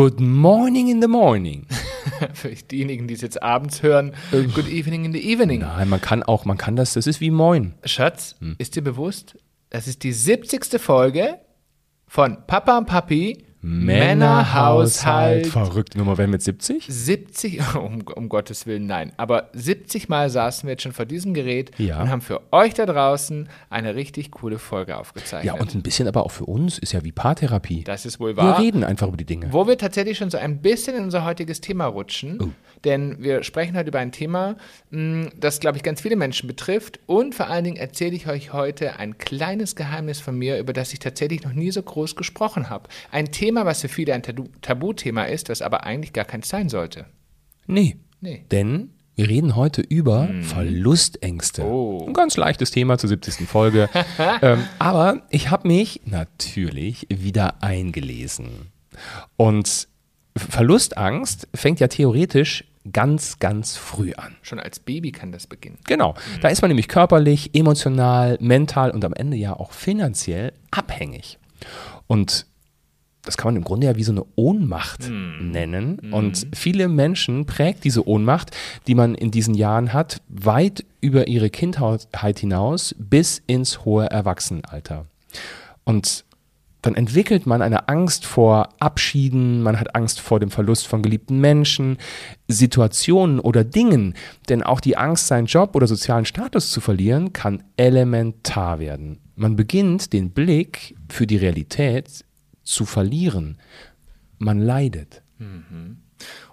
Good morning in the morning. Für diejenigen, die es jetzt abends hören, good evening in the evening. Nein, man kann auch, man kann das, das ist wie Moin. Schatz, ist dir bewusst, das ist die 70. Folge von Papa und Papi Männerhaushalt. Verrückte Nummer, wenn mit 70? 70, um, um Gottes Willen, nein. Aber 70 Mal saßen wir jetzt schon vor diesem Gerät Ja. und haben für euch da draußen eine richtig coole Folge aufgezeichnet. Ja, und ein bisschen aber auch für uns, ist ja wie Paartherapie. das ist wohl Wir wahr. reden einfach über die Dinge. Wo wir tatsächlich schon so ein bisschen in unser heutiges Thema rutschen, Oh. Denn wir sprechen heute über ein Thema, mh, das, glaube ich, ganz viele Menschen betrifft und vor allen Dingen erzähle ich euch heute ein kleines Geheimnis von mir, über das ich tatsächlich noch nie so groß gesprochen habe. Ein Thema, was für viele ein Tabu Tabuthema ist, das aber eigentlich gar keins sein sollte. Nee. Nee. Denn wir reden heute über Verlustängste. Oh. Ein ganz leichtes Thema zur 70. Folge. ähm, aber ich habe mich natürlich wieder eingelesen. Und Verlustangst fängt ja theoretisch ganz, ganz früh an. Schon als Baby kann das beginnen. Genau. Da ist man nämlich körperlich, emotional, mental und am Ende ja auch finanziell abhängig. Und das kann man im Grunde ja wie so eine Ohnmacht nennen. Und viele Menschen prägt diese Ohnmacht, die man in diesen Jahren hat, weit über ihre Kindheit hinaus bis ins hohe Erwachsenenalter. Und dann entwickelt man eine Angst vor Abschieden, man hat Angst vor dem Verlust von geliebten Menschen, Situationen oder Dingen, denn auch die Angst, seinen Job oder sozialen Status zu verlieren, kann elementar werden. Man beginnt den Blick für die Realität zu verlieren. Man leidet.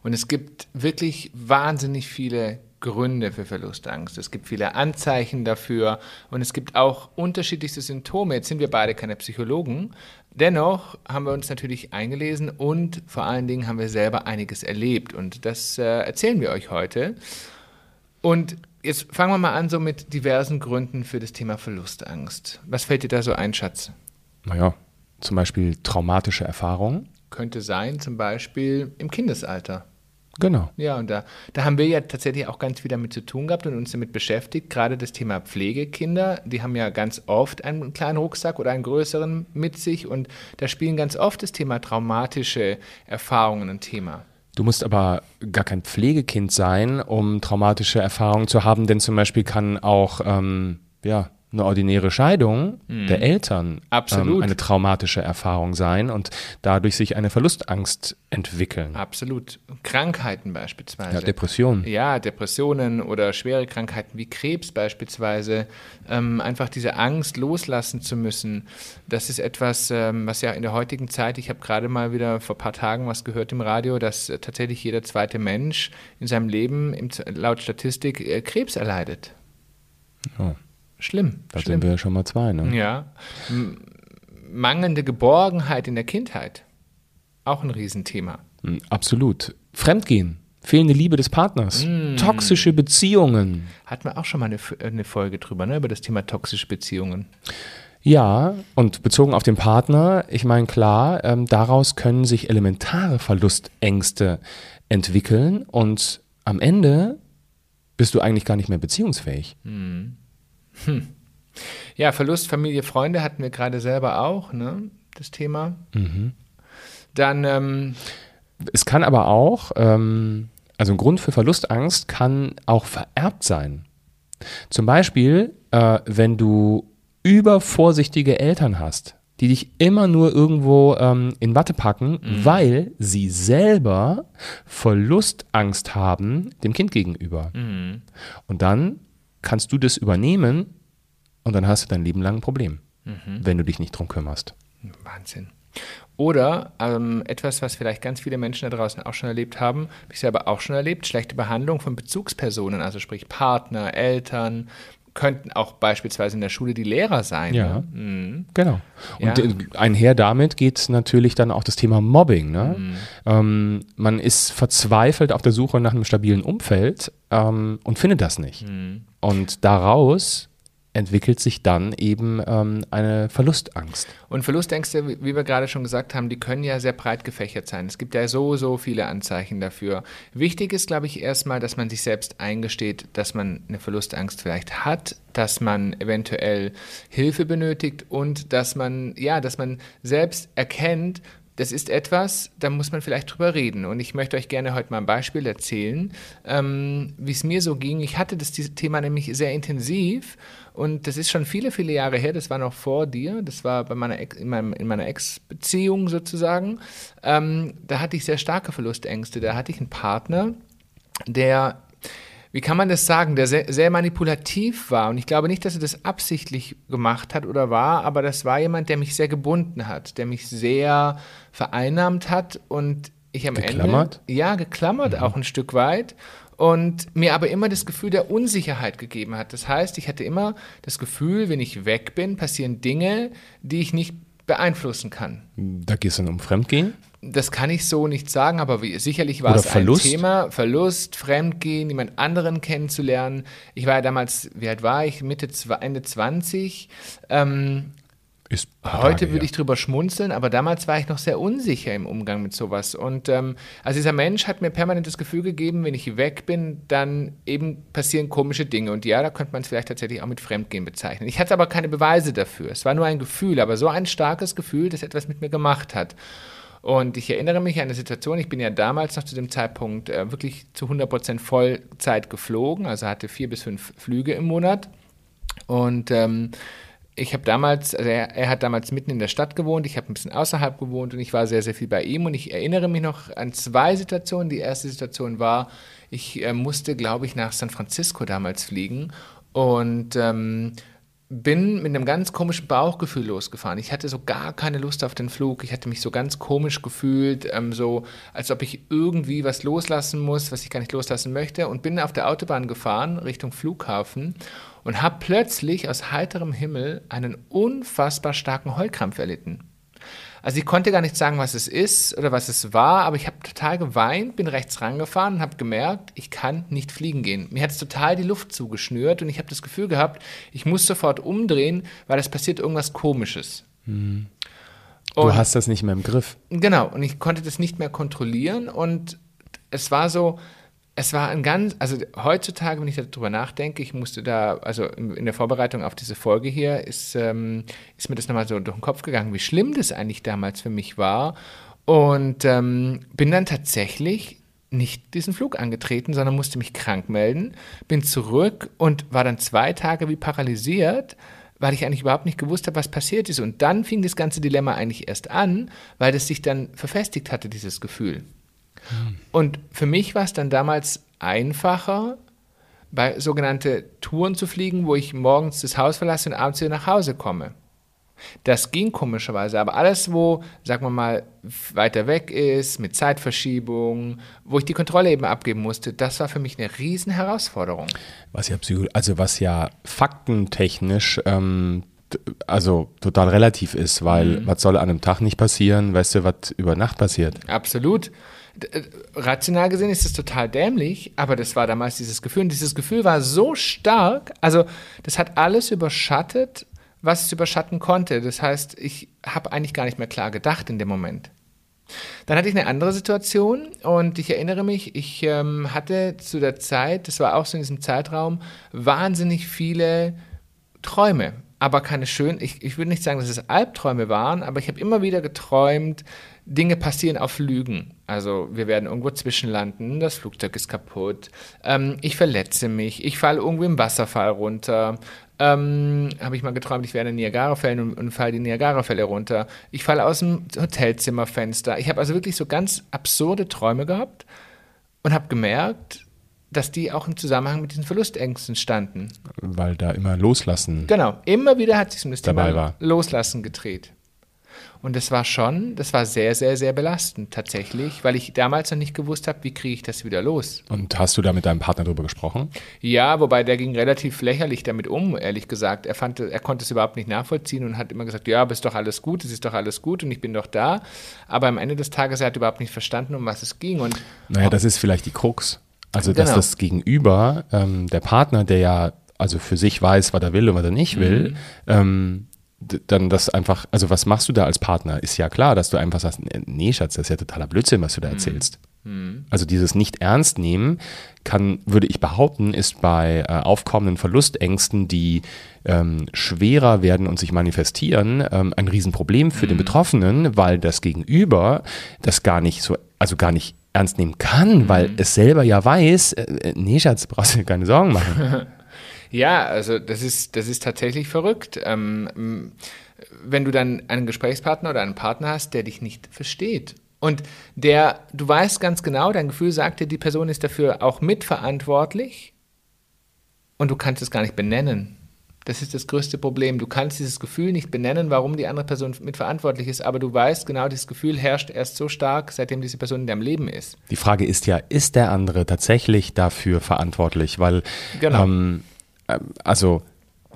Und es gibt wirklich wahnsinnig viele Gründe für Verlustangst. Es gibt viele Anzeichen dafür und es gibt auch unterschiedlichste Symptome. Jetzt sind wir beide keine Psychologen. Dennoch haben wir uns natürlich eingelesen und vor allen Dingen haben wir selber einiges erlebt und das äh, erzählen wir euch heute. Und jetzt fangen wir mal an so mit diversen Gründen für das Thema Verlustangst. Was fällt dir da so ein, Schatz? Naja, zum Beispiel traumatische Erfahrungen. Könnte sein, zum Beispiel im Kindesalter. Genau. Ja, und da, da haben wir ja tatsächlich auch ganz viel damit zu tun gehabt und uns damit beschäftigt. Gerade das Thema Pflegekinder, die haben ja ganz oft einen kleinen Rucksack oder einen größeren mit sich und da spielen ganz oft das Thema traumatische Erfahrungen ein Thema. Du musst aber gar kein Pflegekind sein, um traumatische Erfahrungen zu haben, denn zum Beispiel kann auch ähm, ja, eine ordinäre Scheidung der Eltern Mhm. Absolut. Ähm, eine traumatische Erfahrung sein und dadurch sich eine Verlustangst entwickeln. Absolut. Krankheiten beispielsweise. Ja, Depressionen. Ja, Depressionen oder schwere Krankheiten wie Krebs beispielsweise. Ähm, einfach diese Angst loslassen zu müssen. Das ist etwas, ähm, was ja in der heutigen Zeit, ich habe gerade mal wieder vor ein paar Tagen was gehört im Radio, dass äh, tatsächlich jeder zweite Mensch in seinem Leben im, laut Statistik äh, Krebs erleidet. Oh. Schlimm. Da schlimm. sind wir ja schon mal zwei, ne? Ja. M mangelnde Geborgenheit in der Kindheit. Auch ein Riesenthema. Mm, Absolut. Fremdgehen, fehlende Liebe des Partners, Mm. toxische Beziehungen. Hatten wir auch schon mal eine, eine Folge drüber, ne, über das Thema toxische Beziehungen. Ja, und bezogen auf den Partner, ich meine klar, ähm, daraus können sich elementare Verlustängste entwickeln und am Ende bist du eigentlich gar nicht mehr beziehungsfähig. Ja, Verlust, Familie, Freunde hatten wir gerade selber auch, ne? Das Thema. Dann, ähm, Es kann aber auch, ähm, also ein Grund für Verlustangst kann auch vererbt sein. Zum Beispiel, äh, wenn du übervorsichtige Eltern hast, die dich immer nur irgendwo ähm, in Watte packen, weil sie selber Verlustangst haben dem Kind gegenüber. Und dann kannst du das übernehmen und dann hast du dein Leben lang ein Problem, wenn du dich nicht drum kümmerst. Wahnsinn. Oder ähm, etwas, was vielleicht ganz viele Menschen da draußen auch schon erlebt haben, habe ich selber auch schon erlebt, schlechte Behandlung von Bezugspersonen, also sprich Partner, Eltern, könnten auch beispielsweise in der Schule die Lehrer sein. Ja. Ne? Mhm. Genau. Und Ja. äh, einher damit geht natürlich dann auch das Thema Mobbing. Ne? Mhm. Ähm, man ist verzweifelt auf der Suche nach einem stabilen Umfeld ähm, und findet das nicht. Mhm. Und daraus entwickelt sich dann eben ähm, eine Verlustangst. Und Verlustängste, wie wir gerade schon gesagt haben, die können ja sehr breit gefächert sein. Es gibt ja so, so viele Anzeichen dafür. Wichtig ist, glaube ich, erstmal, dass man sich selbst eingesteht, dass man eine Verlustangst vielleicht hat, dass man eventuell Hilfe benötigt und dass man, ja, dass man selbst erkennt, das ist etwas, da muss man vielleicht drüber reden. Und ich möchte euch gerne heute mal ein Beispiel erzählen, ähm, wie es mir so ging. Ich hatte das Thema nämlich sehr intensiv und das ist schon viele, viele Jahre her. Das war noch vor dir. Das war bei meiner Ex, in, meinem, in meiner Ex-Beziehung sozusagen. Ähm, da hatte ich sehr starke Verlustängste. Da hatte ich einen Partner, der wie kann man das sagen, der sehr, sehr, manipulativ war. Und ich glaube nicht, dass er das absichtlich gemacht hat oder war, aber das war jemand, der mich sehr gebunden hat, der mich sehr vereinnahmt hat und ich am geklammert? Ende. Ja, geklammert mhm. auch ein Stück weit. Und mir aber immer das Gefühl der Unsicherheit gegeben hat. Das heißt, ich hatte immer das Gefühl, wenn ich weg bin, passieren Dinge, die ich nicht beeinflussen kann. Da geht es dann um Fremdgehen? das kann ich so nicht sagen, aber wie, sicherlich war Oder es Verlust? ein Thema. Verlust, Fremdgehen, jemand anderen kennenzulernen. Ich war ja damals, wie alt war ich? Mitte, Ende 20. Ähm, ist heute Tage, würde ich drüber schmunzeln, aber damals war ich noch sehr unsicher im Umgang mit sowas. Und ähm, also dieser Mensch hat mir permanent das Gefühl gegeben, wenn ich weg bin, dann eben passieren komische Dinge. Und ja, da könnte man es vielleicht tatsächlich auch mit Fremdgehen bezeichnen. Ich hatte aber keine Beweise dafür. Es war nur ein Gefühl, aber so ein starkes Gefühl, das etwas mit mir gemacht hat. Und ich erinnere mich an eine Situation, ich bin ja damals noch zu dem Zeitpunkt äh, wirklich zu 100% Vollzeit geflogen, also hatte vier bis fünf Flüge im Monat. Und ähm, ich habe damals, also er, er, hat damals mitten in der Stadt gewohnt, ich habe ein bisschen außerhalb gewohnt und ich war sehr, sehr viel bei ihm. Und ich erinnere mich noch an zwei Situationen. Die erste Situation war, ich äh, musste, glaube ich, nach San Francisco damals fliegen und ähm, bin mit einem ganz komischen Bauchgefühl losgefahren. Ich hatte so gar keine Lust auf den Flug. Ich hatte mich so ganz komisch gefühlt, ähm, so als ob ich irgendwie was loslassen muss, was ich gar nicht loslassen möchte. Und bin auf der Autobahn gefahren Richtung Flughafen und habe plötzlich aus heiterem Himmel einen unfassbar starken Heulkrampf erlitten. Also ich konnte gar nicht sagen, was es ist oder was es war, aber ich habe total geweint, bin rechts rangefahren und habe gemerkt, ich kann nicht fliegen gehen. Mir hat es total die Luft zugeschnürt und ich habe das Gefühl gehabt, ich muss sofort umdrehen, weil es passiert irgendwas Komisches. Hm. Du hast das nicht mehr im Griff. Genau, und ich konnte das nicht mehr kontrollieren und es war so, es war ein ganz, also heutzutage, wenn ich darüber nachdenke, ich musste da, also in der Vorbereitung auf diese Folge hier, ist, ähm, ist mir das nochmal so durch den Kopf gegangen, wie schlimm das eigentlich damals für mich war. Und ähm, bin dann tatsächlich nicht diesen Flug angetreten, sondern musste mich krank melden, bin zurück und war dann zwei Tage wie paralysiert, weil ich eigentlich überhaupt nicht gewusst habe, was passiert ist. Und dann fing das ganze Dilemma eigentlich erst an, weil das sich dann verfestigt hatte, dieses Gefühl. Und für mich war es dann damals einfacher, bei sogenannte Touren zu fliegen, wo ich morgens das Haus verlasse und abends wieder nach Hause komme. Das ging komischerweise, aber alles, wo, sagen wir mal, weiter weg ist, mit Zeitverschiebung, wo ich die Kontrolle eben abgeben musste, das war für mich eine riesen Herausforderung. Was ja, also was ja faktentechnisch ähm, also total relativ ist, weil mhm. was soll an einem Tag nicht passieren, weißt du, was über Nacht passiert? Absolut. Äh, rational gesehen ist das total dämlich, aber das war damals dieses Gefühl. Und dieses Gefühl war so stark, also das hat alles überschattet, was es überschatten konnte. Das heißt, ich habe eigentlich gar nicht mehr klar gedacht in dem Moment. Dann hatte ich eine andere Situation und ich erinnere mich, ich ähm, hatte zu der Zeit, das war auch so in diesem Zeitraum, wahnsinnig viele Träume aber keine schönen, ich, ich würde nicht sagen, dass es Albträume waren, aber ich habe immer wieder geträumt, Dinge passieren auf Lügen. Also wir werden irgendwo zwischenlanden, das Flugzeug ist kaputt, ähm, ich verletze mich, ich falle irgendwo im Wasserfall runter. Ähm, habe ich mal geträumt, ich werde in Niagara-Fällen und, und falle die Niagara-Fälle runter. Ich falle aus dem Hotelzimmerfenster. Ich habe also wirklich so ganz absurde Träume gehabt und habe gemerkt, dass die auch im Zusammenhang mit diesen Verlustängsten standen. Weil da immer Loslassen. Genau, immer wieder hat sich um das dabei Thema war. Loslassen gedreht. Und das war schon, das war sehr, sehr, sehr belastend tatsächlich, weil ich damals noch nicht gewusst habe, wie kriege ich das wieder los. Und hast du da mit deinem Partner drüber gesprochen? Ja, wobei der ging relativ lächerlich damit um, ehrlich gesagt. Er, fand, er konnte es überhaupt nicht nachvollziehen und hat immer gesagt, ja, aber ist doch alles gut, es ist doch alles gut und ich bin doch da. Aber am Ende des Tages, er hat überhaupt nicht verstanden, um was es ging. Und naja, das ist vielleicht die Krux. Also, dass genau. das Gegenüber, ähm, der Partner, der ja also für sich weiß, was er will und was er nicht will, mhm. ähm, dann das einfach, also was machst du da als Partner? Ist ja klar, dass du einfach sagst, nee, Schatz, das ist ja totaler Blödsinn, was du da mhm. erzählst. Also dieses nicht ernst nehmen kann, würde ich behaupten, ist bei äh, aufkommenden Verlustängsten, die ähm, schwerer werden und sich manifestieren, ähm, ein Riesenproblem für den Betroffenen, weil das Gegenüber das gar nicht so, also gar nicht ernst nehmen kann, weil es selber ja weiß, äh, äh, nee, Schatz, brauchst du dir keine Sorgen machen. Ja, also das ist, das ist tatsächlich verrückt. Ähm, wenn du dann einen Gesprächspartner oder einen Partner hast, der dich nicht versteht. Und der, du weißt ganz genau, dein Gefühl sagt dir, die Person ist dafür auch mitverantwortlich und du kannst es gar nicht benennen. Das ist das größte Problem. Du kannst dieses Gefühl nicht benennen, warum die andere Person mitverantwortlich ist, aber du weißt genau, dieses Gefühl herrscht erst so stark, seitdem diese Person in deinem Leben ist. Die Frage ist ja, ist der andere tatsächlich dafür verantwortlich? Weil, Genau. ähm, also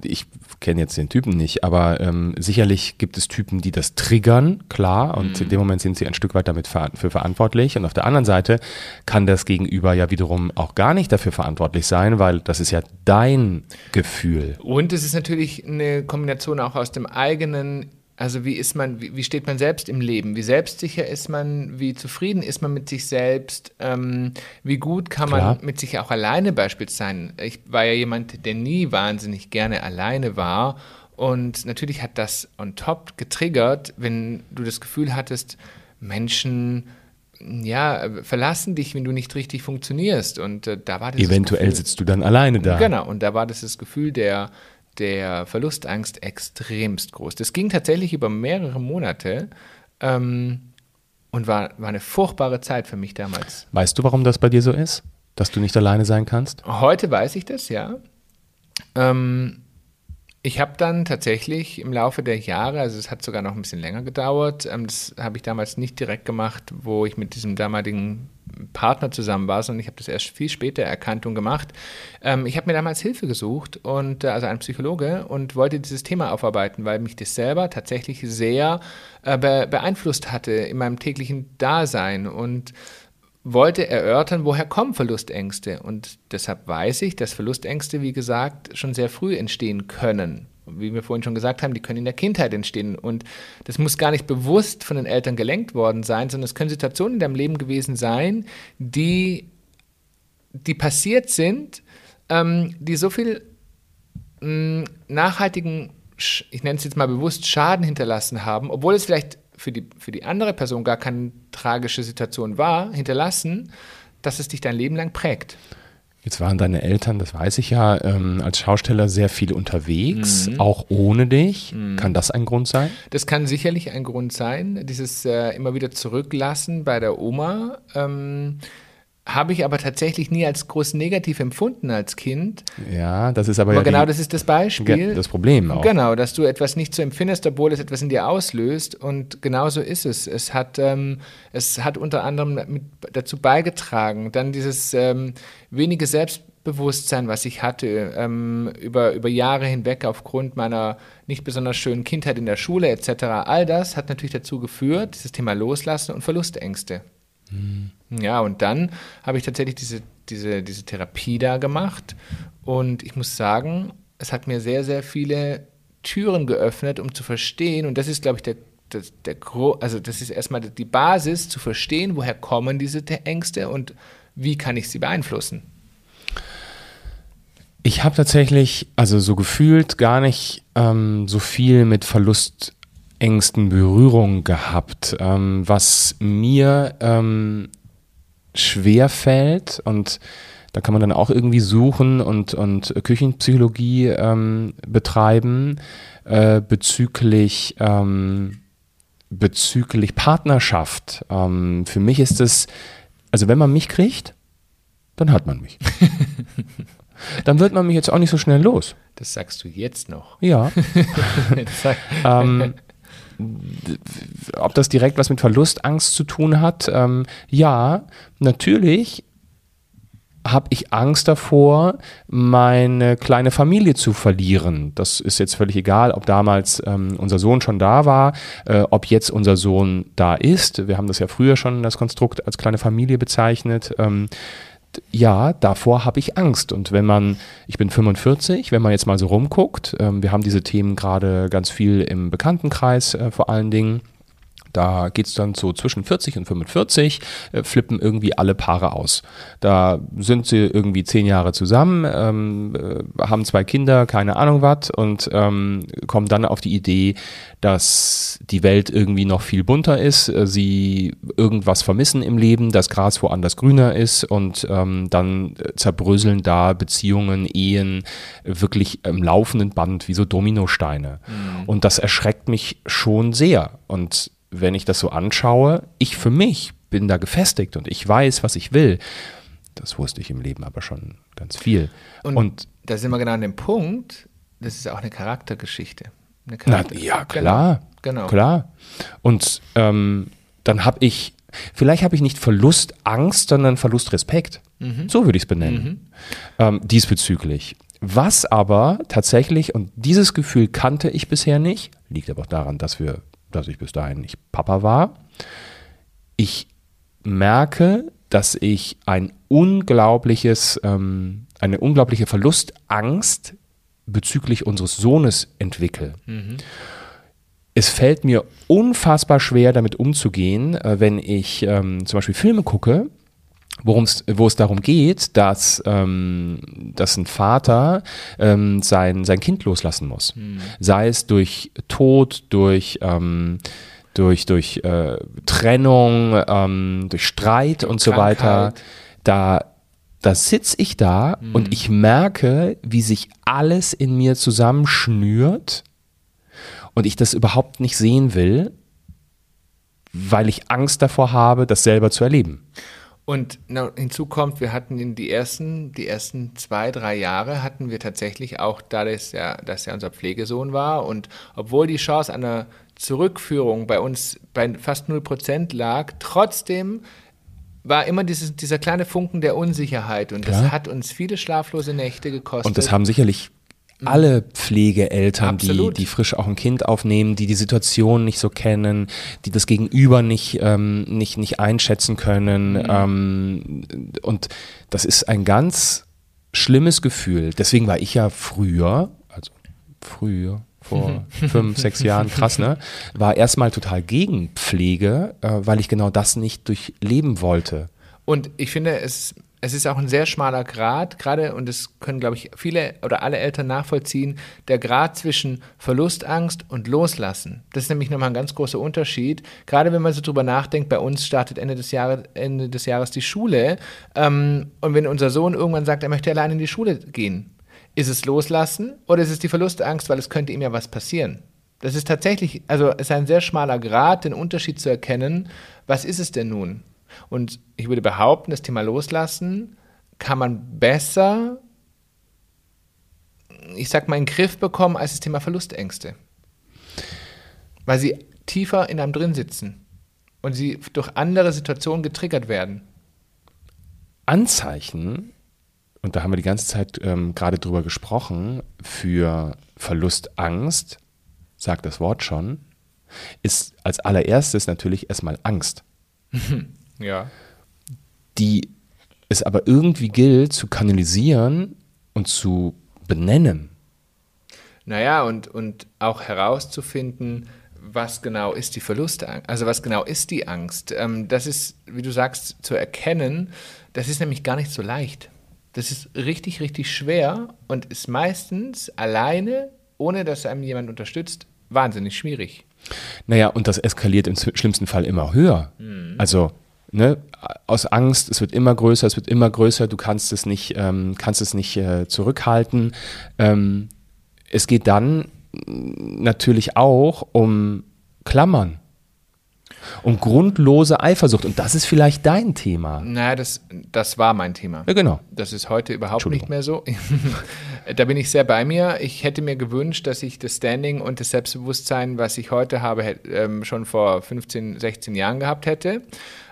ich kenne jetzt den Typen nicht, aber ähm, sicherlich gibt es Typen, die das triggern, klar, und Mhm. in dem Moment sind sie ein Stück weit damit ver für verantwortlich. Und auf der anderen Seite kann das Gegenüber ja wiederum auch gar nicht dafür verantwortlich sein, weil das ist ja dein Gefühl. Und es ist natürlich eine Kombination auch aus dem eigenen, also wie ist man, wie, wie steht man selbst im Leben? Wie selbstsicher ist man? Wie zufrieden ist man mit sich selbst? Ähm, wie gut kann Klar. man mit sich auch alleine beispielsweise sein? Ich war ja jemand, der nie wahnsinnig gerne alleine war. Und natürlich hat das on top getriggert, wenn du das Gefühl hattest, Menschen ja, verlassen dich, wenn du nicht richtig funktionierst. Und äh, da war das Eventuell Gefühl, sitzt du dann alleine da. Genau, und da war das das Gefühl der, der Verlustangst extremst groß. Das ging tatsächlich über mehrere Monate ähm, und war, war eine furchtbare Zeit für mich damals. Weißt du, warum das bei dir so ist? Dass du nicht alleine sein kannst? Heute weiß ich das, ja. Ähm, ich habe dann tatsächlich im Laufe der Jahre, also es hat sogar noch ein bisschen länger gedauert, ähm, das habe ich damals nicht direkt gemacht, wo ich mit diesem damaligen Partner zusammen war, sondern ich habe das erst viel später erkannt und gemacht. Ähm, ich habe mir damals Hilfe gesucht und äh, also einen Psychologe und wollte dieses Thema aufarbeiten, weil mich das selber tatsächlich sehr äh, be beeinflusst hatte in meinem täglichen Dasein und wollte erörtern, woher kommen Verlustängste. Und deshalb weiß ich, dass Verlustängste, wie gesagt, schon sehr früh entstehen können. Wie wir vorhin schon gesagt haben, die können in der Kindheit entstehen. Und das muss gar nicht bewusst von den Eltern gelenkt worden sein, sondern es können Situationen in deinem Leben gewesen sein, die, die passiert sind, ähm, die so viel mh, nachhaltigen, Sch- ich nenne es jetzt mal bewusst, Schaden hinterlassen haben, obwohl es vielleicht für die, für die andere Person gar keine tragische Situation war, hinterlassen, dass es dich dein Leben lang prägt. Jetzt waren deine Eltern, das weiß ich ja, ähm, als Schausteller sehr viel unterwegs, auch ohne dich. Kann das ein Grund sein? Das kann sicherlich ein Grund sein, dieses äh, immer wieder zurücklassen bei der Oma. Ähm, habe ich aber tatsächlich nie als groß negativ empfunden als Kind. Ja, das ist aber, Aber ja genau die, das ist das Beispiel. das Problem auch. Genau, dass du etwas nicht so empfindest, obwohl es etwas in dir auslöst. Und genauso ist es. Es hat, ähm, es hat unter anderem mit dazu beigetragen, dann dieses ähm, wenige Selbstbewusstsein, was ich hatte, ähm, über, über Jahre hinweg aufgrund meiner nicht besonders schönen Kindheit in der Schule etc. All das hat natürlich dazu geführt, dieses Thema Loslassen und Verlustängste. Ja, und dann habe ich tatsächlich diese, diese, diese Therapie da gemacht. Und ich muss sagen, es hat mir sehr, sehr viele Türen geöffnet, um zu verstehen. Und das ist, glaube ich, der, das, der also das ist erstmal die Basis, zu verstehen, woher kommen diese Te- Ängste und wie kann ich sie beeinflussen. Ich habe tatsächlich, also so gefühlt, gar nicht ähm, so viel mit Verlustängsten Berührung gehabt. Ähm, was mir ähm, schwer fällt und da kann man dann auch irgendwie suchen und, und Küchenpsychologie ähm, betreiben äh, bezüglich, ähm, bezüglich Partnerschaft. Ähm, für mich ist es, also wenn man mich kriegt, dann hat man mich. dann wird man mich jetzt auch nicht so schnell los. Das sagst du jetzt noch. Ja. Ob das direkt was mit Verlustangst zu tun hat? Ähm, ja, natürlich habe ich Angst davor, meine kleine Familie zu verlieren. Das ist jetzt völlig egal, ob damals ähm, unser Sohn schon da war, äh, ob jetzt unser Sohn da ist. Wir haben das ja früher schon das Konstrukt als kleine Familie bezeichnet. Ähm, ja, davor habe ich Angst. Und wenn man, ich bin 45, wenn man jetzt mal so rumguckt, ähm, wir haben diese Themen gerade ganz viel im Bekanntenkreis äh, vor allen Dingen, Da geht es dann so zwischen 40 und 45, äh, flippen irgendwie alle Paare aus. Da sind sie irgendwie zehn Jahre zusammen, ähm, äh, haben zwei Kinder, keine Ahnung was, und ähm, kommen dann auf die Idee, dass die Welt irgendwie noch viel bunter ist, äh, sie irgendwas vermissen im Leben, das Gras woanders grüner ist und ähm, dann zerbröseln da Beziehungen, Ehen wirklich im laufenden Band wie so Dominosteine. Mhm. Und das erschreckt mich schon sehr. Und wenn ich das so anschaue, ich für mich bin da gefestigt und ich weiß, was ich will. Das wusste ich im Leben aber schon ganz viel. Und, und da sind wir genau an dem Punkt, das ist auch eine Charaktergeschichte. Eine Charakter na, ja, klar. Genau. Klar. Und ähm, dann habe ich, vielleicht habe ich nicht Verlustangst, sondern Verlustrespekt. Mhm. So würde ich es benennen. Mhm. Ähm, diesbezüglich. Was aber tatsächlich, und dieses Gefühl kannte ich bisher nicht, liegt aber auch daran, dass wir dass ich bis dahin nicht Papa war. Ich merke, dass ich ein unglaubliches, ähm, eine unglaubliche Verlustangst bezüglich unseres Sohnes entwickle. Mhm. Es fällt mir unfassbar schwer, damit umzugehen, äh, wenn ich ähm, zum Beispiel Filme gucke, Worum's, wo es darum geht, dass, ähm, dass ein Vater ähm, sein, sein Kind loslassen muss. Mhm. Sei es durch Tod, durch, ähm, durch, durch äh, Trennung, ähm, durch Streit und Krankheit. so weiter. Da, da sitze ich da mhm. und ich merke, wie sich alles in mir zusammenschnürt und ich das überhaupt nicht sehen will, weil ich Angst davor habe, das selber zu erleben. Und hinzu kommt, wir hatten in die ersten, die ersten zwei, drei Jahre hatten wir tatsächlich auch, da das ja, dass er unser Pflegesohn war und obwohl die Chance einer Zurückführung bei uns bei fast 0% lag, trotzdem war immer dieses, dieser kleine Funken der Unsicherheit und Klar. das hat uns viele schlaflose Nächte gekostet. Und das haben sicherlich alle Pflegeeltern, die, die frisch auch ein Kind aufnehmen, die die Situation nicht so kennen, die das Gegenüber nicht, ähm, nicht, nicht einschätzen können. Mhm. Ähm, und das ist ein ganz schlimmes Gefühl. Deswegen war ich ja früher, also früher, vor fünf, sechs Jahren, krass, ne? War erstmal total gegen Pflege, äh, weil ich genau das nicht durchleben wollte. Und ich finde, es es ist auch ein sehr schmaler Grad, gerade, und das können, glaube ich, viele oder alle Eltern nachvollziehen, der Grad zwischen Verlustangst und Loslassen. Das ist nämlich nochmal ein ganz großer Unterschied. Gerade wenn man so drüber nachdenkt, bei uns startet Ende des Jahres, Ende des Jahres die Schule. Ähm, und wenn unser Sohn irgendwann sagt, er möchte allein in die Schule gehen, ist es Loslassen oder ist es die Verlustangst, weil es könnte ihm ja was passieren? Das ist tatsächlich, also es ist ein sehr schmaler Grad, den Unterschied zu erkennen. Was ist es denn nun? Und ich würde behaupten, das Thema Loslassen kann man besser, ich sag mal, in den Griff bekommen als das Thema Verlustängste. Weil sie tiefer in einem drin sitzen und sie durch andere Situationen getriggert werden. Anzeichen, und da haben wir die ganze Zeit ähm, gerade drüber gesprochen, für Verlustangst, sagt das Wort schon, ist als allererstes natürlich erstmal Angst. Ja. Die es aber irgendwie gilt zu kanalisieren und zu benennen. Naja, und, und auch herauszufinden, was genau ist die Verlustangst, also was genau ist die Angst. Ähm, das ist, wie du sagst, zu erkennen, das ist nämlich gar nicht so leicht. Das ist richtig, richtig schwer und ist meistens alleine, ohne dass einem jemand unterstützt, wahnsinnig schwierig. Naja, und das eskaliert im schlimmsten Fall immer höher. Mhm. Also ne, aus Angst, es wird immer größer, es wird immer größer, du kannst es nicht, ähm, kannst es nicht äh, zurückhalten. Ähm, es geht dann natürlich auch um Klammern. Um grundlose Eifersucht. Und das ist vielleicht dein Thema. Naja, das, das war mein Thema. Ja, genau. Das ist heute überhaupt nicht mehr so. da bin ich sehr bei mir. Ich hätte mir gewünscht, dass ich das Standing und das Selbstbewusstsein, was ich heute habe, ähm, schon vor 15, 16 Jahren gehabt hätte.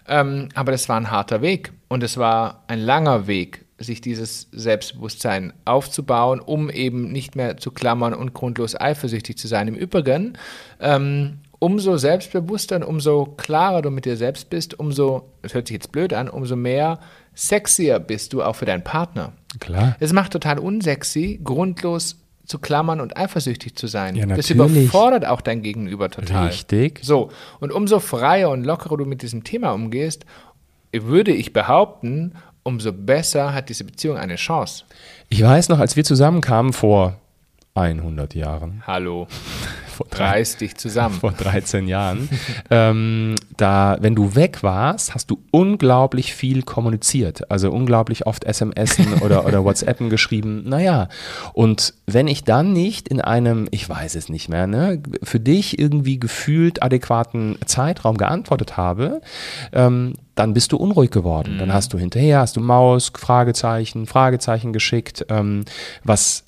Ähm, aber das war ein harter Weg und es war ein langer Weg, sich dieses Selbstbewusstsein aufzubauen, um eben nicht mehr zu klammern und grundlos eifersüchtig zu sein. Im Übrigen, ähm, umso selbstbewusster und umso klarer du mit dir selbst bist, umso, das hört sich jetzt blöd an, umso mehr sexier bist du auch für deinen Partner. Klar. Es macht total unsexy, grundlos zu klammern und eifersüchtig zu sein. Ja, das überfordert auch dein Gegenüber total. Richtig. So, und umso freier und lockerer du mit diesem Thema umgehst, würde ich behaupten, umso besser hat diese Beziehung eine Chance. Ich weiß noch, als wir zusammenkamen vor 100 Jahren, Hallo, vor drei, reiß dich zusammen. vor 13 Jahren, ähm, da, wenn du weg warst, hast du unglaublich viel kommuniziert. Also unglaublich oft SMSen oder, oder WhatsAppen geschrieben. Naja, und wenn ich dann nicht in einem, ich weiß es nicht mehr, ne, für dich irgendwie gefühlt adäquaten Zeitraum geantwortet habe, ähm, dann bist du unruhig geworden. Dann hast du hinterher, hast du Maus, Fragezeichen, Fragezeichen geschickt, ähm, was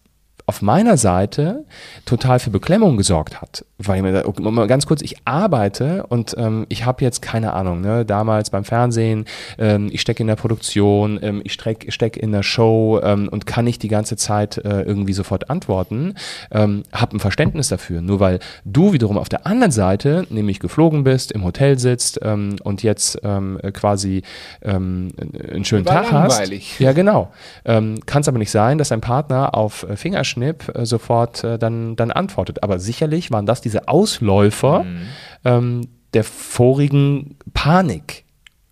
auf meiner Seite total für Beklemmung gesorgt hat. Weil ich mir da, okay, mal ganz kurz, ich arbeite und ähm, ich habe jetzt keine Ahnung, ne, damals beim Fernsehen, ähm, ich stecke in der Produktion, ähm, ich stecke steck in der Show ähm, und kann nicht die ganze Zeit äh, irgendwie sofort antworten, ähm, habe ein Verständnis dafür. Nur weil du wiederum auf der anderen Seite nämlich geflogen bist, im Hotel sitzt ähm, und jetzt ähm, quasi einen schönen Tag langweilig. hast. Ja, genau. Kann es aber nicht sein, dass dein Partner auf äh, Fingerschnipp äh, sofort äh, dann, dann antwortet. Aber sicherlich waren das diese Ausläufer Mhm. ähm, der vorigen Panik,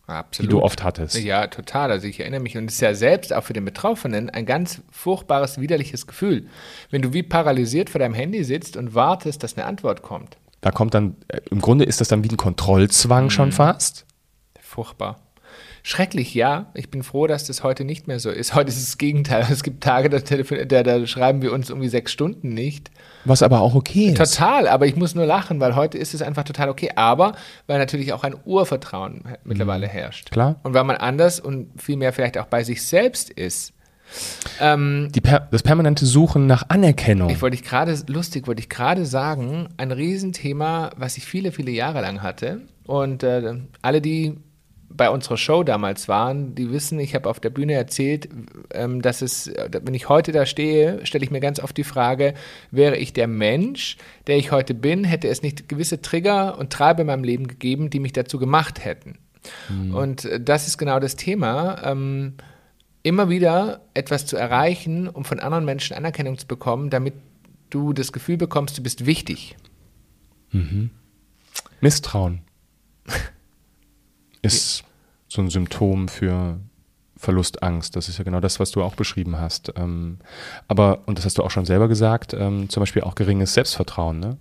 die Absolut. du oft hattest. Ja, total. Also ich erinnere mich. Und es ist ja selbst auch für den Betroffenen ein ganz furchtbares, widerliches Gefühl. Wenn du wie paralysiert vor deinem Handy sitzt und wartest, dass eine Antwort kommt. Da kommt dann, äh, im Grunde ist das dann wie ein Kontrollzwang Mhm. schon fast. Furchtbar. Schrecklich, ja. Ich bin froh, dass das heute nicht mehr so ist. Heute ist es das Gegenteil. Es gibt Tage, da, da, da schreiben wir uns irgendwie sechs Stunden nicht. Was aber auch okay ist. Total, aber ich muss nur lachen, weil heute ist es einfach total okay. Aber weil natürlich auch ein Urvertrauen mittlerweile herrscht. Klar. Und weil man anders und vielmehr vielleicht auch bei sich selbst ist. Ähm, per das permanente Suchen nach Anerkennung. ich wollte ich gerade, lustig, wollte ich gerade sagen, ein Riesenthema, was ich viele, viele Jahre lang hatte. Und äh, alle, die bei unserer Show damals waren, die wissen, ich habe auf der Bühne erzählt, ähm, dass es, wenn ich heute da stehe, stelle ich mir ganz oft die Frage, wäre ich der Mensch, der ich heute bin, hätte es nicht gewisse Trigger und Treiber in meinem Leben gegeben, die mich dazu gemacht hätten. Und äh, das ist genau das Thema. Ähm, immer wieder etwas zu erreichen, um von anderen Menschen Anerkennung zu bekommen, damit du das Gefühl bekommst, du bist wichtig. Misstrauen ist so ein Symptom für Verlustangst. Das ist ja genau das, was du auch beschrieben hast. Ähm, aber, und das hast du auch schon selber gesagt, ähm, zum Beispiel auch geringes Selbstvertrauen. Ne?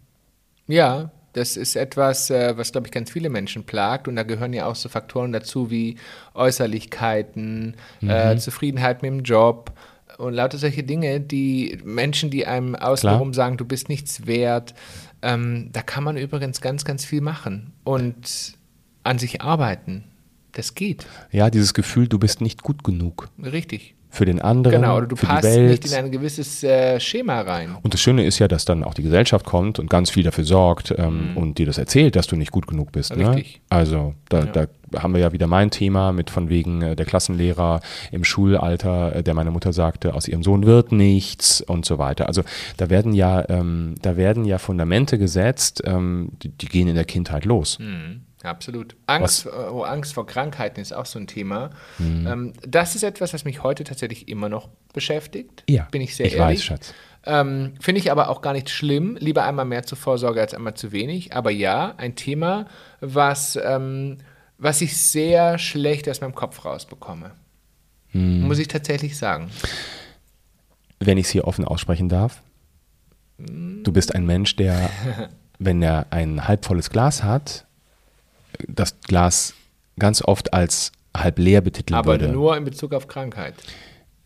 Ja, das ist etwas, äh, was, glaube ich, ganz viele Menschen plagt. Und da gehören ja auch so Faktoren dazu wie Äußerlichkeiten, äh, Zufriedenheit mit dem Job und lauter solche Dinge, die Menschen, die einem außenrum sagen, du bist nichts wert. Ähm, da kann man übrigens ganz, ganz viel machen und an sich arbeiten. Das geht. Ja, dieses Gefühl, du bist nicht gut genug Richtig. für den anderen, Genau, oder du für die passt Welt. nicht in ein gewisses äh, Schema rein. Und das Schöne ist ja, dass dann auch die Gesellschaft kommt und ganz viel dafür sorgt ähm, und dir das erzählt, dass du nicht gut genug bist. Ne? Mhm. Richtig. Also da, Ja. da haben wir ja wieder mein Thema mit von wegen äh, der Klassenlehrer im Schulalter, äh, der meiner Mutter sagte, aus ihrem Sohn wird nichts und so weiter. Also da werden ja, ähm, da werden ja Fundamente gesetzt, ähm, die, die gehen in der Kindheit los. Mhm. Absolut. Angst, äh, oh, Angst vor Krankheiten ist auch so ein Thema. Ähm, das ist etwas, was mich heute tatsächlich immer noch beschäftigt. Ja, Bin ich sehr ich ehrlich. weiß, Schatz. Ähm, Finde ich aber auch gar nicht schlimm. Lieber einmal mehr zur Vorsorge als einmal zu wenig. Aber ja, ein Thema, was, ähm, was ich sehr schlecht aus meinem Kopf rausbekomme. Hm. Muss ich tatsächlich sagen. Wenn ich es hier offen aussprechen darf, du bist ein Mensch, der, wenn er ein halbvolles Glas hat, das Glas ganz oft als halb leer betiteln Aber würde. nur in Bezug auf Krankheit.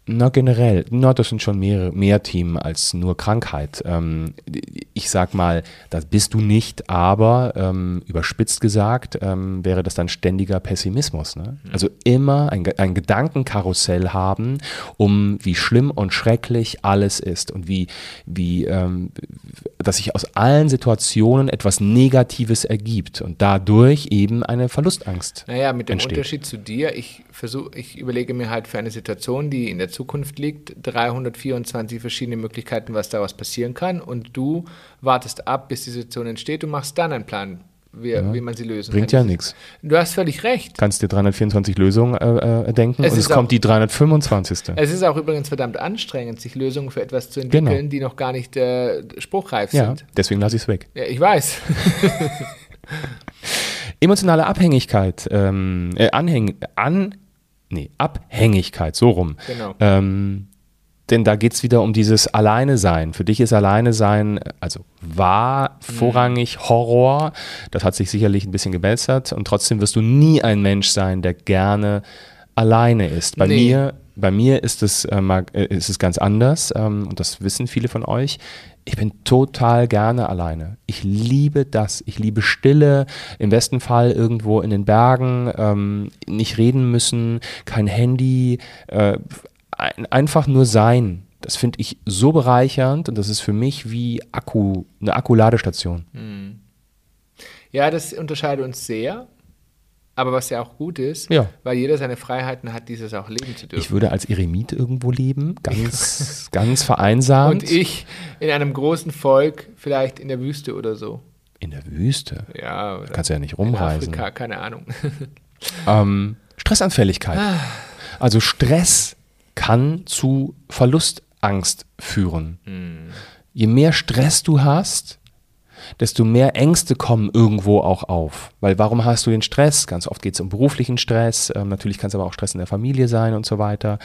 Na, generell. Na, das sind schon mehr, mehr Themen als nur Krankheit. Ähm, ich sag mal, das bist du nicht, aber ähm, überspitzt gesagt ähm, wäre das dann ständiger Pessimismus. Ne? Also immer ein, ein Gedankenkarussell haben, um wie schlimm und schrecklich alles ist und wie, wie ähm, dass sich aus allen Situationen etwas Negatives ergibt und dadurch eben eine Verlustangst. Naja, mit dem entsteht. Unterschied zu dir, ich versuche, ich überlege mir halt für eine Situation, die in der Zukunft liegt, 324 verschiedene Möglichkeiten, was daraus passieren kann. Und du wartest ab, bis die Situation entsteht und machst dann einen Plan wie, Ja. wie man sie lösen Bringt kann. ja nichts. Du hast völlig recht. Kannst dir 324 Lösungen äh, äh, denken Es und es kommt auch- die 325. Es ist auch übrigens verdammt anstrengend, sich Lösungen für etwas zu entwickeln, Genau. die noch gar nicht äh, spruchreif Ja, sind. deswegen lasse ich es weg. Ja, ich weiß. Emotionale Abhängigkeit, ähm, äh, Anhäng, an, nee, Abhängigkeit, so rum. Genau. Ähm, denn da geht es wieder um dieses Alleine sein. Für dich ist Alleine sein, also war Mhm. vorrangig Horror. Das hat sich sicherlich ein bisschen gebessert und trotzdem wirst du nie ein Mensch sein, der gerne alleine ist. Bei Nee. mir, bei mir ist es, äh, äh, ist es ganz anders ähm, und das wissen viele von euch. Ich bin total gerne alleine. Ich liebe das. Ich liebe Stille, im besten Fall irgendwo in den Bergen, ähm, nicht reden müssen, kein Handy, äh, ein, einfach nur sein. Das finde ich so bereichernd und das ist für mich wie Akku, eine Akkuladestation. Ja, das unterscheidet uns sehr. Aber was ja auch gut ist, Ja. weil jeder seine Freiheiten hat, dieses auch leben zu dürfen. Ich würde als Eremit irgendwo leben, ganz, ganz vereinsamt. Und ich in einem großen Volk, vielleicht in der Wüste oder so. in der Wüste. Ja, oder Kannst ja nicht in rumreisen. Afrika, keine Ahnung. Ähm, Stressanfälligkeit. Also Stress kann zu Verlustangst führen. Je mehr Stress du hast, desto mehr Ängste kommen irgendwo auch auf. Weil warum hast du den Stress? Ganz oft geht es um beruflichen Stress, ähm, natürlich kann es aber auch Stress in der Familie sein und so weiter.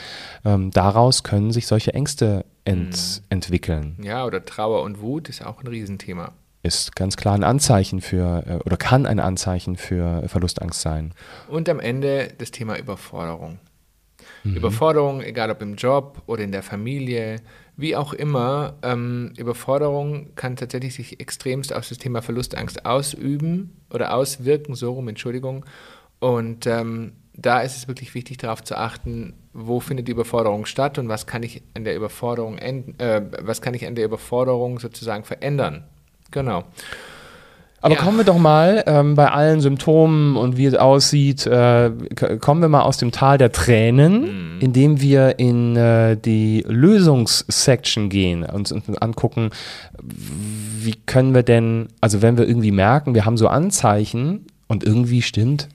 Ähm, daraus können sich solche Ängste ent entwickeln. Ja, oder Trauer und Wut ist auch ein Riesenthema. Ist ganz klar ein Anzeichen für, äh, oder kann ein Anzeichen für Verlustangst sein. Und am Ende das Thema Überforderung. Mhm. Überforderung, egal ob im Job oder in der Familie, wie auch immer, ähm, Überforderung kann tatsächlich sich extremst auf das Thema Verlustangst ausüben oder auswirken, so rum, Entschuldigung. Und ähm, da ist es wirklich wichtig, darauf zu achten, wo findet die Überforderung statt und was kann ich an der Überforderung, äh, was kann ich an der Überforderung sozusagen verändern. Genau. Aber Ja. kommen wir doch mal ähm, bei allen Symptomen und wie es aussieht, äh, kommen wir mal aus dem Tal der Tränen, indem wir in äh, die Lösungssection gehen und uns angucken, wie können wir denn, also wenn wir irgendwie merken, wir haben so Anzeichen und irgendwie stimmt,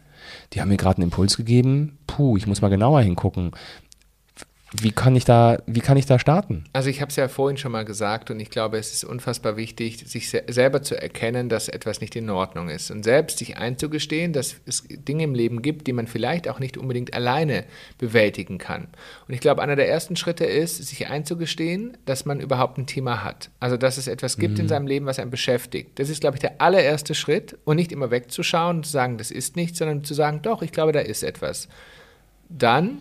die haben mir gerade einen Impuls gegeben, puh, ich muss mal genauer hingucken. Wie kann ich da, wie kann ich da starten? Also ich habe es ja vorhin schon mal gesagt und ich glaube, es ist unfassbar wichtig, sich se selber zu erkennen, dass etwas nicht in Ordnung ist und selbst sich einzugestehen, dass es Dinge im Leben gibt, die man vielleicht auch nicht unbedingt alleine bewältigen kann. Und ich glaube, einer der ersten Schritte ist, sich einzugestehen, dass man überhaupt ein Thema hat. Also dass es etwas gibt in seinem Leben, was einen beschäftigt. Das ist, glaube ich, der allererste Schritt und nicht immer wegzuschauen und zu sagen, das ist nichts, sondern zu sagen, doch, ich glaube, da ist etwas. Dann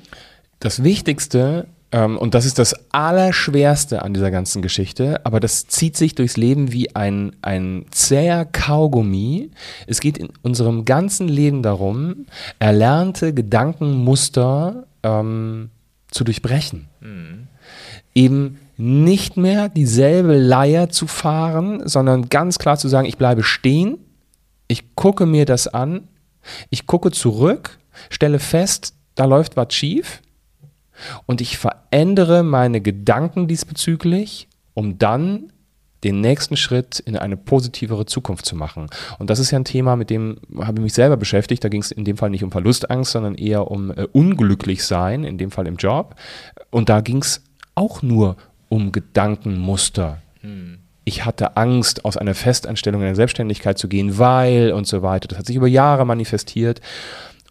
Das Wichtigste, ähm, und das ist das Allerschwerste an dieser ganzen Geschichte, aber das zieht sich durchs Leben wie ein, ein zäher Kaugummi. Es geht in unserem ganzen Leben darum, erlernte Gedankenmuster ähm, zu durchbrechen. Eben nicht mehr dieselbe Leier zu fahren, sondern ganz klar zu sagen, ich bleibe stehen, ich gucke mir das an, ich gucke zurück, stelle fest, da läuft was schief und ich verändere meine Gedanken diesbezüglich, um dann den nächsten Schritt in eine positivere Zukunft zu machen. Und das ist ja ein Thema, mit dem habe ich mich selber beschäftigt. Da ging es in dem Fall nicht um Verlustangst, sondern eher um äh, unglücklich sein, in dem Fall im Job. Und da ging es auch nur um Gedankenmuster. Ich hatte Angst, aus einer Festanstellung in eine Selbstständigkeit zu gehen, weil und so weiter. Das hat sich über Jahre manifestiert.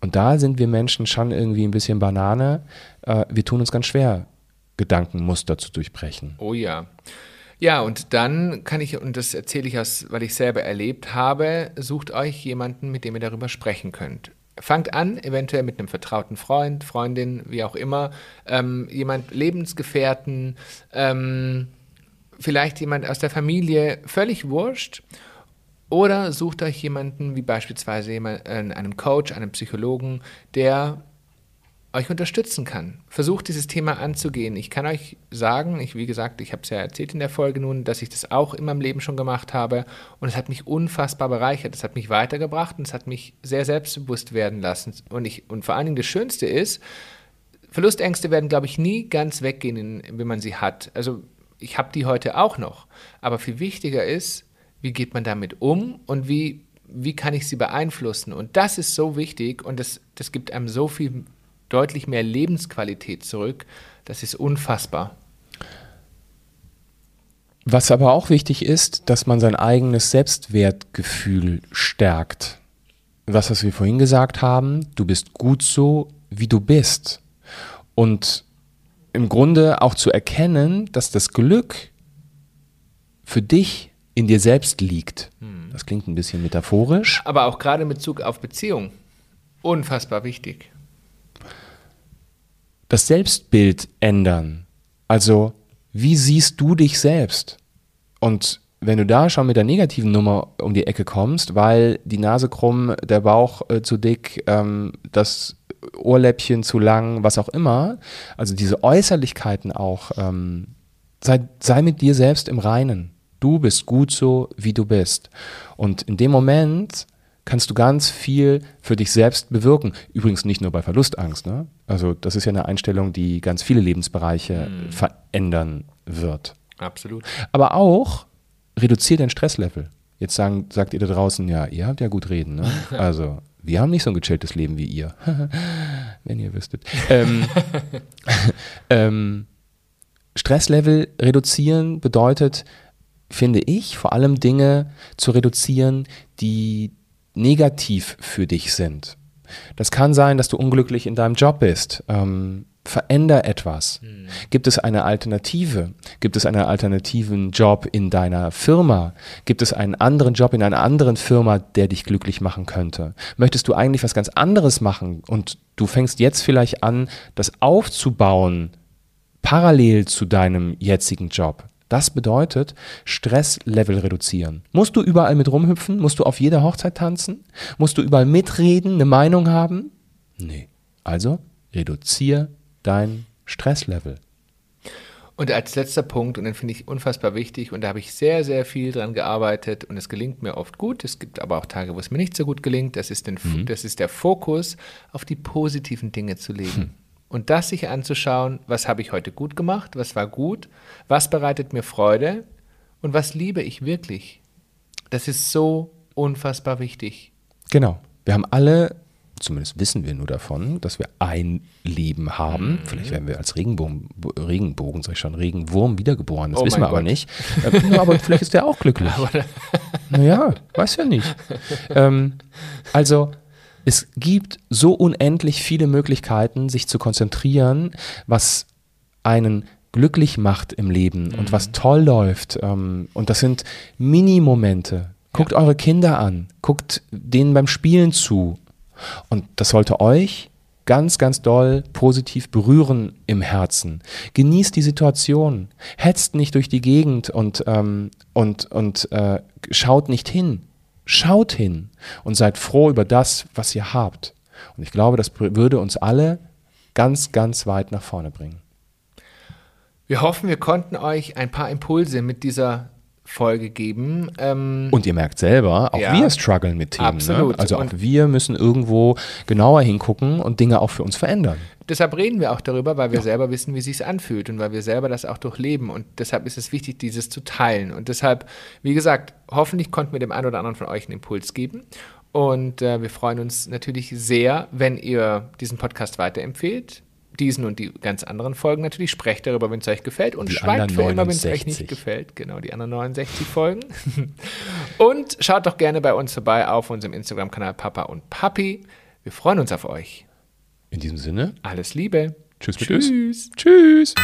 Und da sind wir Menschen schon irgendwie ein bisschen Banane. Äh, wir tun uns ganz schwer, Gedankenmuster zu durchbrechen. Oh ja. Ja, und dann kann ich, und das erzähle ich aus, weil ich selber erlebt habe, sucht euch jemanden, mit dem ihr darüber sprechen könnt. Fangt an, eventuell mit einem vertrauten Freund, Freundin, wie auch immer, ähm, jemand Lebensgefährten, ähm, vielleicht jemand aus der Familie, völlig wurscht. Oder sucht euch jemanden, wie beispielsweise jemand, äh, einen Coach, einen Psychologen, der euch unterstützen kann. Versucht dieses Thema anzugehen. Ich kann euch sagen, ich, wie gesagt, ich habe es ja erzählt in der Folge nun, dass ich das auch in meinem Leben schon gemacht habe und es hat mich unfassbar bereichert. Es hat mich weitergebracht und es hat mich sehr selbstbewusst werden lassen. Und, ich, und vor allen Dingen das Schönste ist, Verlustängste werden, glaube ich, nie ganz weggehen, wenn man sie hat. Also ich habe die heute auch noch. Aber viel wichtiger ist, wie geht man damit um und wie wie kann ich sie beeinflussen? Und das ist so wichtig und das, das gibt einem so viel deutlich mehr Lebensqualität zurück. Das ist unfassbar. Was aber auch wichtig ist, dass man sein eigenes Selbstwertgefühl stärkt. Das, was wir vorhin gesagt haben, du bist gut so, wie du bist. Und im Grunde auch zu erkennen, dass das Glück für dich in dir selbst liegt. Hm. Das klingt ein bisschen metaphorisch. Aber auch gerade in Bezug auf Beziehung. Unfassbar wichtig. Das Selbstbild ändern. Also, wie siehst du dich selbst? Und wenn du da schon mit der negativen Nummer um die Ecke kommst, weil die Nase krumm, der Bauch äh, zu dick, ähm, das Ohrläppchen zu lang, was auch immer, also diese Äußerlichkeiten auch, ähm, sei, sei mit dir selbst im Reinen. Du bist gut so, wie du bist. Und in dem Moment kannst du ganz viel für dich selbst bewirken. Übrigens nicht nur bei Verlustangst. Ne? Also das ist ja eine Einstellung, die ganz viele Lebensbereiche mhm. verändern wird. Absolut. Aber auch reduziert dein Stresslevel. Jetzt sagen, sagt ihr da draußen, ja, ihr habt ja gut reden. Ne? Also wir haben nicht so ein gechilltes Leben wie ihr. Wenn ihr wüsstet. Ähm, ähm, Stresslevel reduzieren bedeutet, finde ich, vor allem Dinge zu reduzieren, die negativ für dich sind. Das kann sein, dass du unglücklich in deinem Job bist. Ähm, veränder etwas. Hm. Gibt es eine Alternative? Gibt es einen alternativen Job in deiner Firma? Gibt es einen anderen Job in einer anderen Firma, der dich glücklich machen könnte? Möchtest du eigentlich was ganz anderes machen und du fängst jetzt vielleicht an, das aufzubauen, parallel zu deinem jetzigen Job? Das bedeutet Stresslevel reduzieren. Musst du überall mit rumhüpfen? Musst du auf jeder Hochzeit tanzen? Musst du überall mitreden, eine Meinung haben? Nee. Also reduziere dein Stresslevel. Und als letzter Punkt, und den finde ich unfassbar wichtig, und da habe ich sehr, sehr viel dran gearbeitet und es gelingt mir oft gut. Es gibt aber auch Tage, wo es mir nicht so gut gelingt. Das ist, den, mhm. das ist der Fokus, auf die positiven Dinge zu legen. Hm. Und das sich anzuschauen, was habe ich heute gut gemacht, was war gut, was bereitet mir Freude und was liebe ich wirklich. Das ist so unfassbar wichtig. Genau. Wir haben alle zumindest wissen wir nur davon, dass wir ein Leben haben. Mhm. Vielleicht werden wir als Regenbogen, Regenbogen, sag ich schon, Regenwurm wiedergeboren. Das oh wissen wir Gott. aber nicht. Äh, aber vielleicht ist der auch glücklich. naja, weiß ja nicht. Ähm, also, es gibt so unendlich viele Möglichkeiten, sich zu konzentrieren, was einen glücklich macht im Leben mhm. und was toll läuft. Ähm, und das sind Mini-Momente. Guckt ja. eure Kinder an, guckt denen beim Spielen zu, und das sollte euch ganz, ganz doll positiv berühren im Herzen. Genießt die Situation. Hetzt nicht durch die Gegend und, ähm, und, und äh, schaut nicht hin. Schaut hin und seid froh über das, was ihr habt. Und ich glaube, das würde uns alle ganz, ganz weit nach vorne bringen. Wir hoffen, wir konnten euch ein paar Impulse mit dieser Folge geben. Ähm, und ihr merkt selber, auch ja, wir strugglen mit Themen. Ne? Absolut. Ne? Also auch und wir müssen irgendwo genauer hingucken und Dinge auch für uns verändern. Deshalb reden wir auch darüber, weil wir ja. selber wissen, wie es sich anfühlt und weil wir selber das auch durchleben. Und deshalb ist es wichtig, dieses zu teilen. Und deshalb, wie gesagt, hoffentlich konnten wir dem einen oder anderen von euch einen Impuls geben. Und äh, wir freuen uns natürlich sehr, wenn ihr diesen Podcast weiterempfehlt diesen und die ganz anderen Folgen natürlich. Sprecht darüber, wenn es euch gefällt und die schweigt für immer, wenn es euch nicht gefällt. Genau, die anderen 69 Folgen. und schaut doch gerne bei uns vorbei auf unserem Instagram-Kanal Papa und Papi. Wir freuen uns auf euch. In diesem Sinne. Alles Liebe. Tschüss. Tschüss. Tschüss.